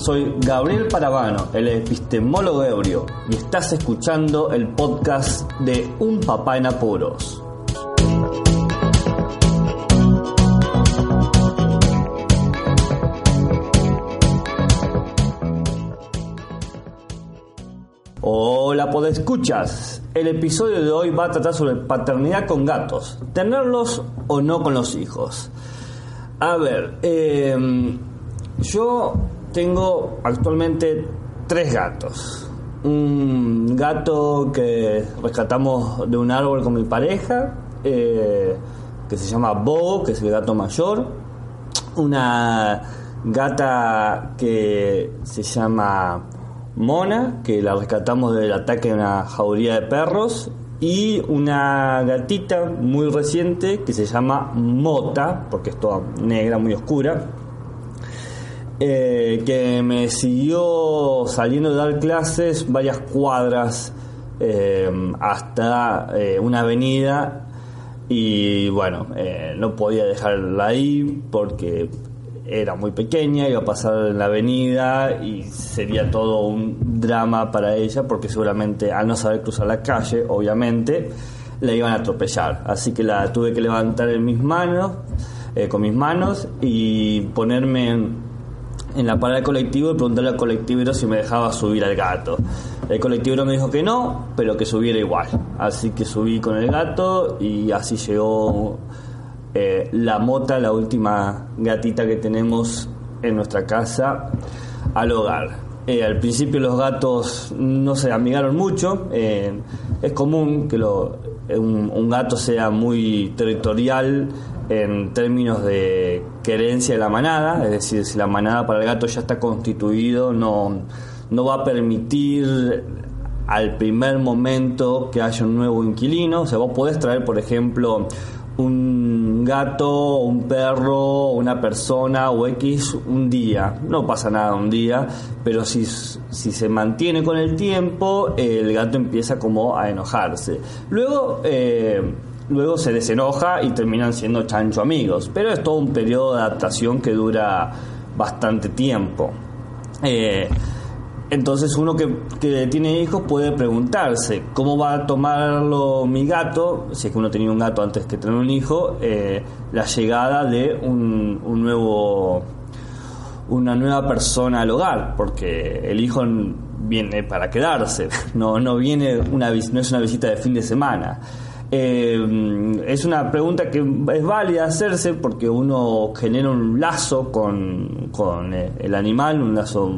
soy Gabriel Parabano, el epistemólogo ebrio, y estás escuchando el podcast de Un Papá en Apuros. Hola, podescuchas. El episodio de hoy va a tratar sobre paternidad con gatos, tenerlos o no con los hijos. A ver, eh, yo tengo actualmente tres gatos. Un gato que rescatamos de un árbol con mi pareja, eh, que se llama Bo, que es el gato mayor. Una gata que se llama Mona, que la rescatamos del ataque de una jauría de perros. Y una gatita muy reciente que se llama Mota, porque es toda negra, muy oscura, eh, que me siguió saliendo de dar clases varias cuadras eh, hasta eh, una avenida y bueno, eh, no podía dejarla ahí porque era muy pequeña, iba a pasar en la avenida y sería todo un drama para ella porque seguramente al no saber cruzar la calle, obviamente, la iban a atropellar. Así que la tuve que levantar en mis manos, con mis manos y ponerme en, la parada del colectivo y preguntarle al colectivero si me dejaba subir al gato. El colectivero me dijo que no, pero que subiera igual. Así que subí con el gato y así llegó eh, la mota, la última gatita que tenemos en nuestra casa, al hogar. Eh, al principio los gatos no se amigaron mucho. eh, es común que lo- un, un gato sea muy territorial en términos de querencia de la manada, es decir, si la manada para el gato ya está constituido, no, no va a permitir al primer momento que haya un nuevo inquilino. O sea, vos podés traer, por ejemplo, un gato, un perro, una persona o X un día. No pasa nada un día, pero si, si se mantiene con el tiempo, el gato empieza como a enojarse. Luego... eh, Luego se desenoja y terminan siendo chancho amigos, pero es todo un periodo de adaptación que dura bastante tiempo. Eh, entonces uno que, que tiene hijos puede preguntarse cómo va a tomarlo mi gato, si es que uno tenía un gato antes que tener un hijo, eh, la llegada de un, un nuevo una nueva persona al hogar, porque el hijo viene para quedarse, no, no viene una no es una visita de fin de semana. Eh, es una pregunta que es válida hacerse porque uno genera un lazo con, con eh, el animal, un lazo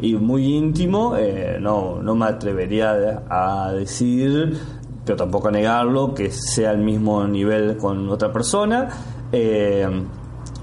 muy íntimo. eh, no, no me atrevería a decir, pero tampoco a negarlo, que sea al mismo nivel con otra persona.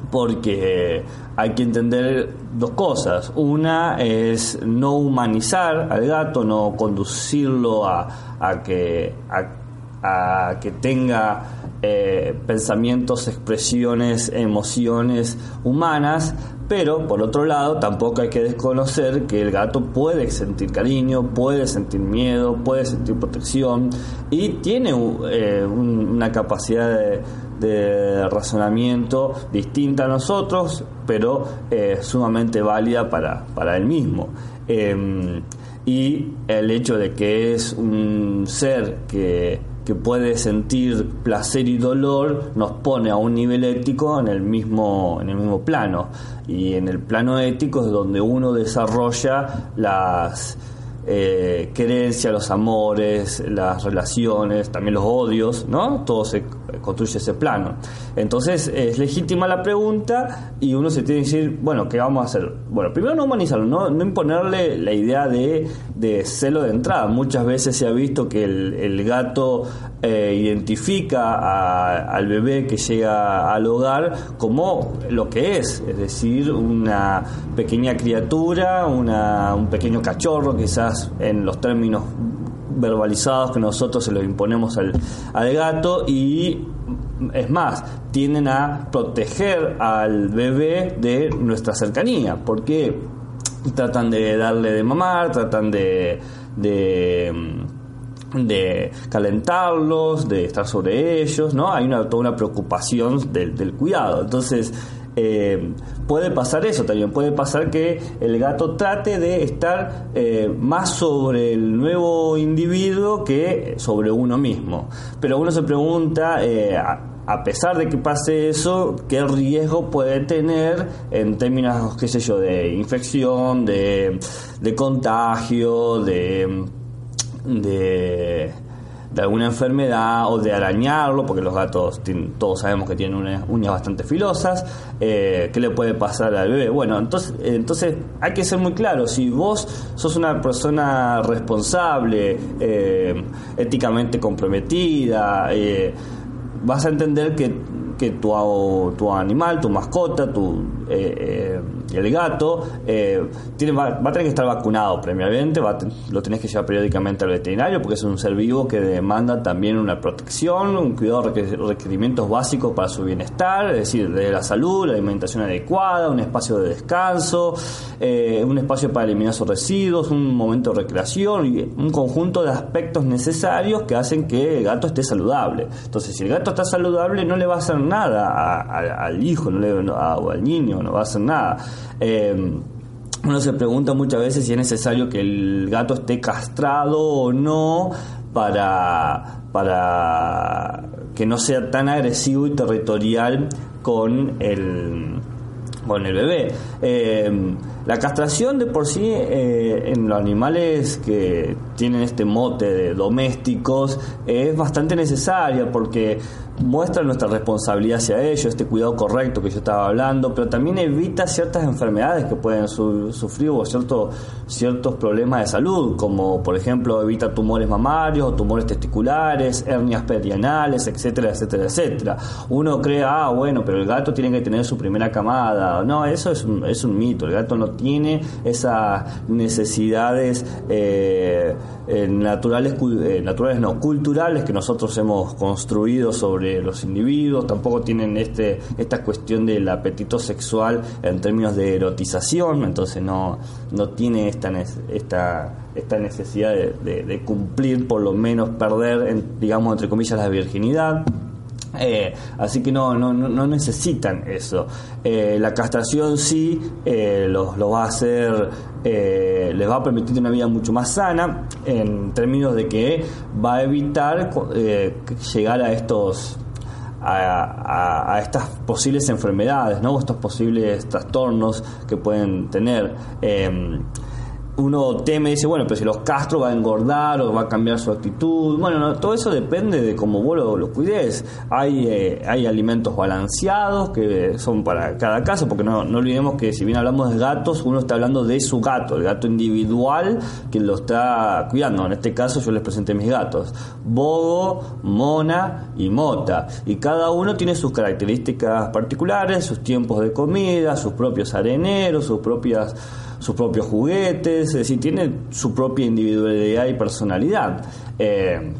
Porque hay que entender dos cosas. Una es no humanizar al gato, no conducirlo a, a que, a a que tenga eh, pensamientos, expresiones, emociones humanas, pero por otro lado tampoco hay que desconocer que el gato puede sentir cariño, puede sentir miedo, puede sentir protección y tiene eh, una capacidad de, razonamiento distinta a nosotros, pero eh, sumamente válida para, para él mismo. Em, y el hecho de que es un ser que que puede sentir placer y dolor nos pone a un nivel ético en el mismo en el mismo plano y en el plano ético es donde uno desarrolla las eh, creencias, los amores, las relaciones, también los odios, ¿no? Todo se construye ese plano. Entonces es legítima la pregunta y uno se tiene que decir, bueno, ¿qué vamos a hacer? Bueno, primero no humanizarlo, no, imponerle la idea de, celo de entrada. Muchas veces se ha visto que el, gato eh, identifica al bebé que llega al hogar como lo que es, es decir, una pequeña criatura, una, un pequeño cachorro, quizás en los términos verbalizados que nosotros se los imponemos al, al gato y es más, tienden a proteger al bebé de nuestra cercanía, porque tratan de darle de mamar, tratan de, de, calentarlos, de estar sobre ellos, ¿no? Hay una, toda una preocupación del, del cuidado. Entonces, eh, puede pasar eso también, puede pasar que el gato trate de estar eh, más sobre el nuevo individuo que sobre uno mismo. Pero uno se pregunta, eh, a, pesar de que pase eso, qué riesgo puede tener en términos, qué sé yo, de infección, de, de contagio, de... de de alguna enfermedad o de arañarlo, porque los gatos todos sabemos que tienen unas uñas bastante filosas, eh, ¿qué le puede pasar al bebé? Bueno, entonces, entonces hay que ser muy claro, si vos sos una persona responsable, eh, éticamente comprometida, eh, vas a entender que, que tu, tu animal, tu mascota, tu el gato eh, tiene, va, a tener que estar vacunado previamente, lo tenés que llevar periódicamente al veterinario porque es un ser vivo que demanda también una protección, un cuidado, requerimientos básicos para su bienestar, es decir, de la salud, la alimentación adecuada, un espacio de descanso, eh, un espacio para eliminar sus residuos, un momento de recreación y un conjunto de aspectos necesarios que hacen que el gato esté saludable. Entonces, si el gato está saludable, no le va a hacer nada al hijo no le, o al niño, no va a hacer nada. Eh, uno se pregunta muchas veces si es necesario que el gato esté castrado o no para, para que no sea tan agresivo y territorial con el, con el bebé. Eh, la castración de por sí eh, en los animales que tienen este mote de domésticos es bastante necesaria porque muestra nuestra responsabilidad hacia ellos, este cuidado correcto que yo estaba hablando, pero también evita ciertas enfermedades que pueden sufrir o ciertos, ciertos problemas de salud, como por ejemplo evita tumores mamarios, tumores testiculares, hernias perianales, etcétera, etcétera, etcétera. Uno cree, ah, bueno, pero el gato tiene que tener su primera camada. No, eso es un, es un mito, el gato no tiene esas necesidades eh, eh, naturales, eh, naturales no, culturales que nosotros hemos construido sobre los individuos, tampoco tienen este esta cuestión del apetito sexual en términos de erotización, entonces no, no tiene esta, esta, esta necesidad de, cumplir, por lo menos perder, en, digamos, entre comillas, la virginidad. Eh, así que no, no, no necesitan eso. Eh, la castración sí eh, los, lo va a hacer, les va a permitir una vida mucho más sana en términos de que va a evitar llegar a estos a, estas posibles enfermedades, ¿no? estos posibles trastornos que pueden tener. Uno teme dice, bueno, pero si los castro va a engordar o va a cambiar su actitud. Bueno, todo eso depende de cómo vos lo, cuides. Hay, eh, hay alimentos balanceados que son para cada caso, porque no, no olvidemos que si bien hablamos de gatos, uno está hablando de su gato, el gato individual que lo está cuidando. En este caso yo les presenté mis gatos, Bogo, Mona y Mota. Y cada uno tiene sus características particulares, sus tiempos de comida, sus propios areneros, sus propias sus propios juguetes, es decir, tiene su propia individualidad y personalidad. Eh,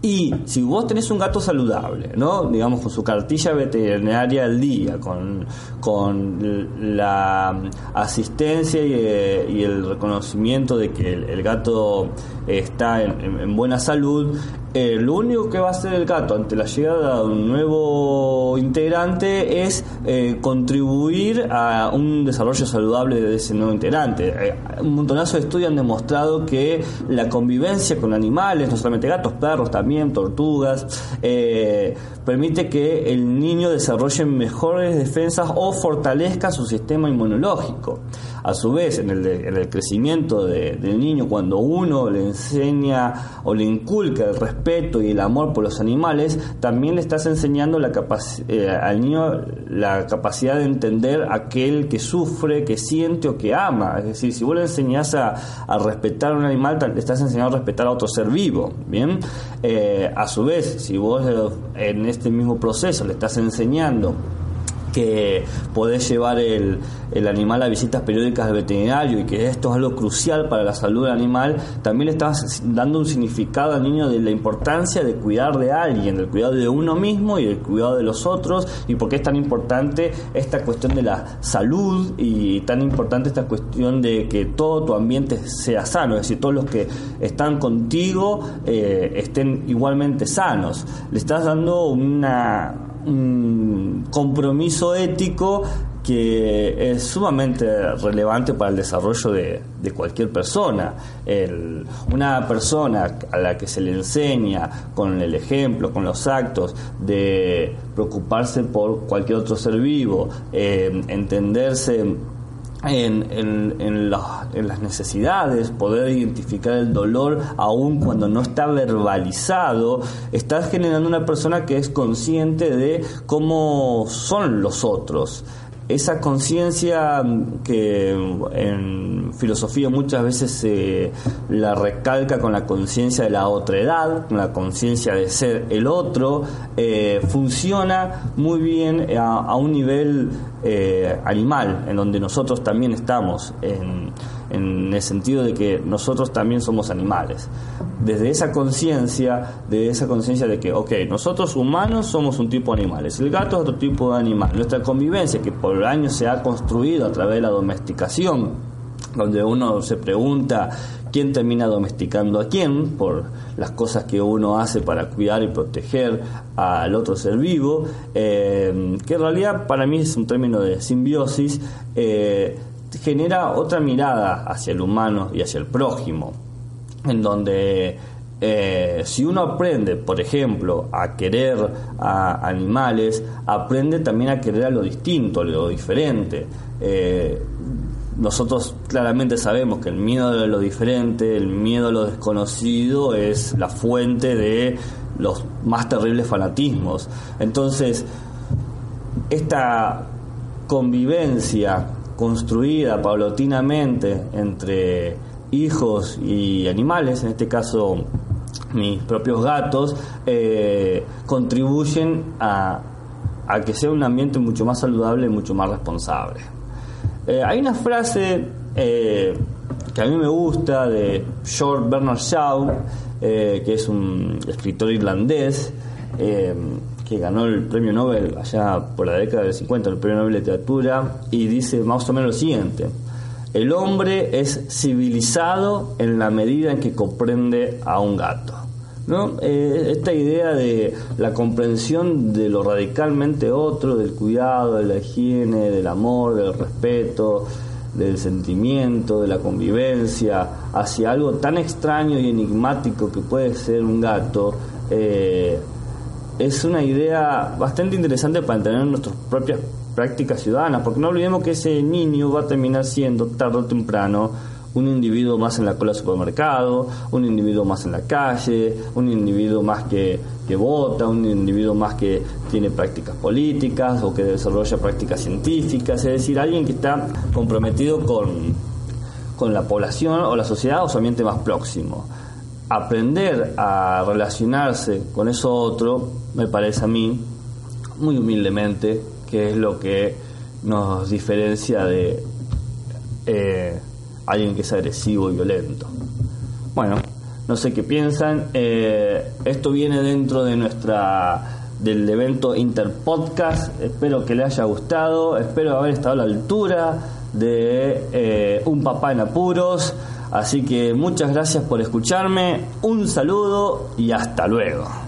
Y si vos tenés un gato saludable, ¿no? Digamos con su cartilla veterinaria al día, con, con la asistencia y, eh, el reconocimiento de que el gato está en, en- en buena salud, eh, lo único que va a hacer el gato ante la llegada de un nuevo integrante es eh, contribuir a un desarrollo saludable de ese nuevo integrante. Eh, un montonazo de estudios han demostrado que la convivencia con animales, no solamente gatos, perros también, tortugas, permite que el niño desarrolle mejores defensas o fortalezca su sistema inmunológico. A su vez, en el, de- en el crecimiento de- del niño, cuando uno le enseña o le inculca el respeto y el amor por los animales, también le estás enseñando la eh, al niño la capacidad de entender aquel que sufre, que siente o que ama. Es decir, si vos le enseñás a, a respetar a un animal, le estás enseñando a respetar a otro ser vivo. Bien, Eh, a su vez, si vos eh, en este mismo proceso le estás enseñando que podés llevar el, el animal a visitas periódicas al veterinario y que esto es algo crucial para la salud del animal, también le estás dando un significado al niño de la importancia de cuidar de alguien, del cuidado de uno mismo y del cuidado de los otros y por qué es tan importante esta cuestión de la salud y tan importante esta cuestión de que todo tu ambiente sea sano, es decir, todos los que están contigo eh, estén igualmente sanos. Le estás dando una un compromiso ético que es sumamente relevante para el desarrollo de, cualquier persona. Una persona a la que se le enseña con el ejemplo, con los actos, de preocuparse por cualquier otro ser vivo, eh, entenderse en, en- en en las necesidades, poder identificar el dolor aun cuando no está verbalizado, estás generando una persona que es consciente de cómo son los otros. Esa conciencia que en filosofía muchas veces se la recalca con la conciencia de la otredad, con la conciencia de ser el otro, eh, funciona muy bien a un nivel eh, animal, en donde nosotros también estamos, en, en el sentido de que nosotros también somos animales. Desde esa conciencia, de esa conciencia de que, ok, nosotros humanos somos un tipo de animales, el gato es otro tipo de animal. Nuestra convivencia, que por años se ha construido a través de la domesticación, donde uno se pregunta quién termina domesticando a quién por las cosas que uno hace para cuidar y proteger al otro ser vivo, eh, que en realidad para mí es un término de simbiosis, eh, genera otra mirada hacia el humano y hacia el prójimo, en donde eh, si uno aprende, por ejemplo, a querer a animales, aprende también a querer a lo distinto, a lo diferente. Nosotros claramente sabemos que el miedo a lo diferente, el miedo a lo desconocido es la fuente de los más terribles fanatismos. Entonces, esta convivencia construida paulatinamente entre hijos y animales, en este caso mis propios gatos, eh, contribuyen a, a que sea un ambiente mucho más saludable y mucho más responsable. Eh, hay una frase eh, que a mí me gusta de George Bernard Shaw, eh, que es un escritor irlandés que ganó el premio Nobel allá por la década del 50, el premio Nobel de Literatura, y dice más o menos lo siguiente. El hombre es civilizado en la medida en que comprende a un gato. ¿No? Eh, esta idea de la comprensión de lo radicalmente otro, del cuidado, de la higiene, del amor, del respeto, del sentimiento, de la convivencia, hacia algo tan extraño y enigmático que puede ser un gato, eh, es una idea bastante interesante para entender nuestras propias prácticas ciudadanas, porque no olvidemos que ese niño va a terminar siendo tarde o temprano un individuo más en la cola del supermercado, un individuo más en la calle, un individuo más que, que vota, un individuo más que tiene prácticas políticas o que desarrolla prácticas científicas, es decir, alguien que está comprometido con, con la población o la sociedad o su ambiente más próximo. Aprender a relacionarse con eso otro, me parece a mí, muy humildemente, que es lo que nos diferencia de eh, alguien que es agresivo y violento. Bueno, no sé qué piensan. Eh, esto viene dentro de nuestra del evento Interpodcast. Espero que les haya gustado, espero haber estado a la altura de eh, Un Papá en Apuros. Así que muchas gracias por escucharme, un saludo y hasta luego.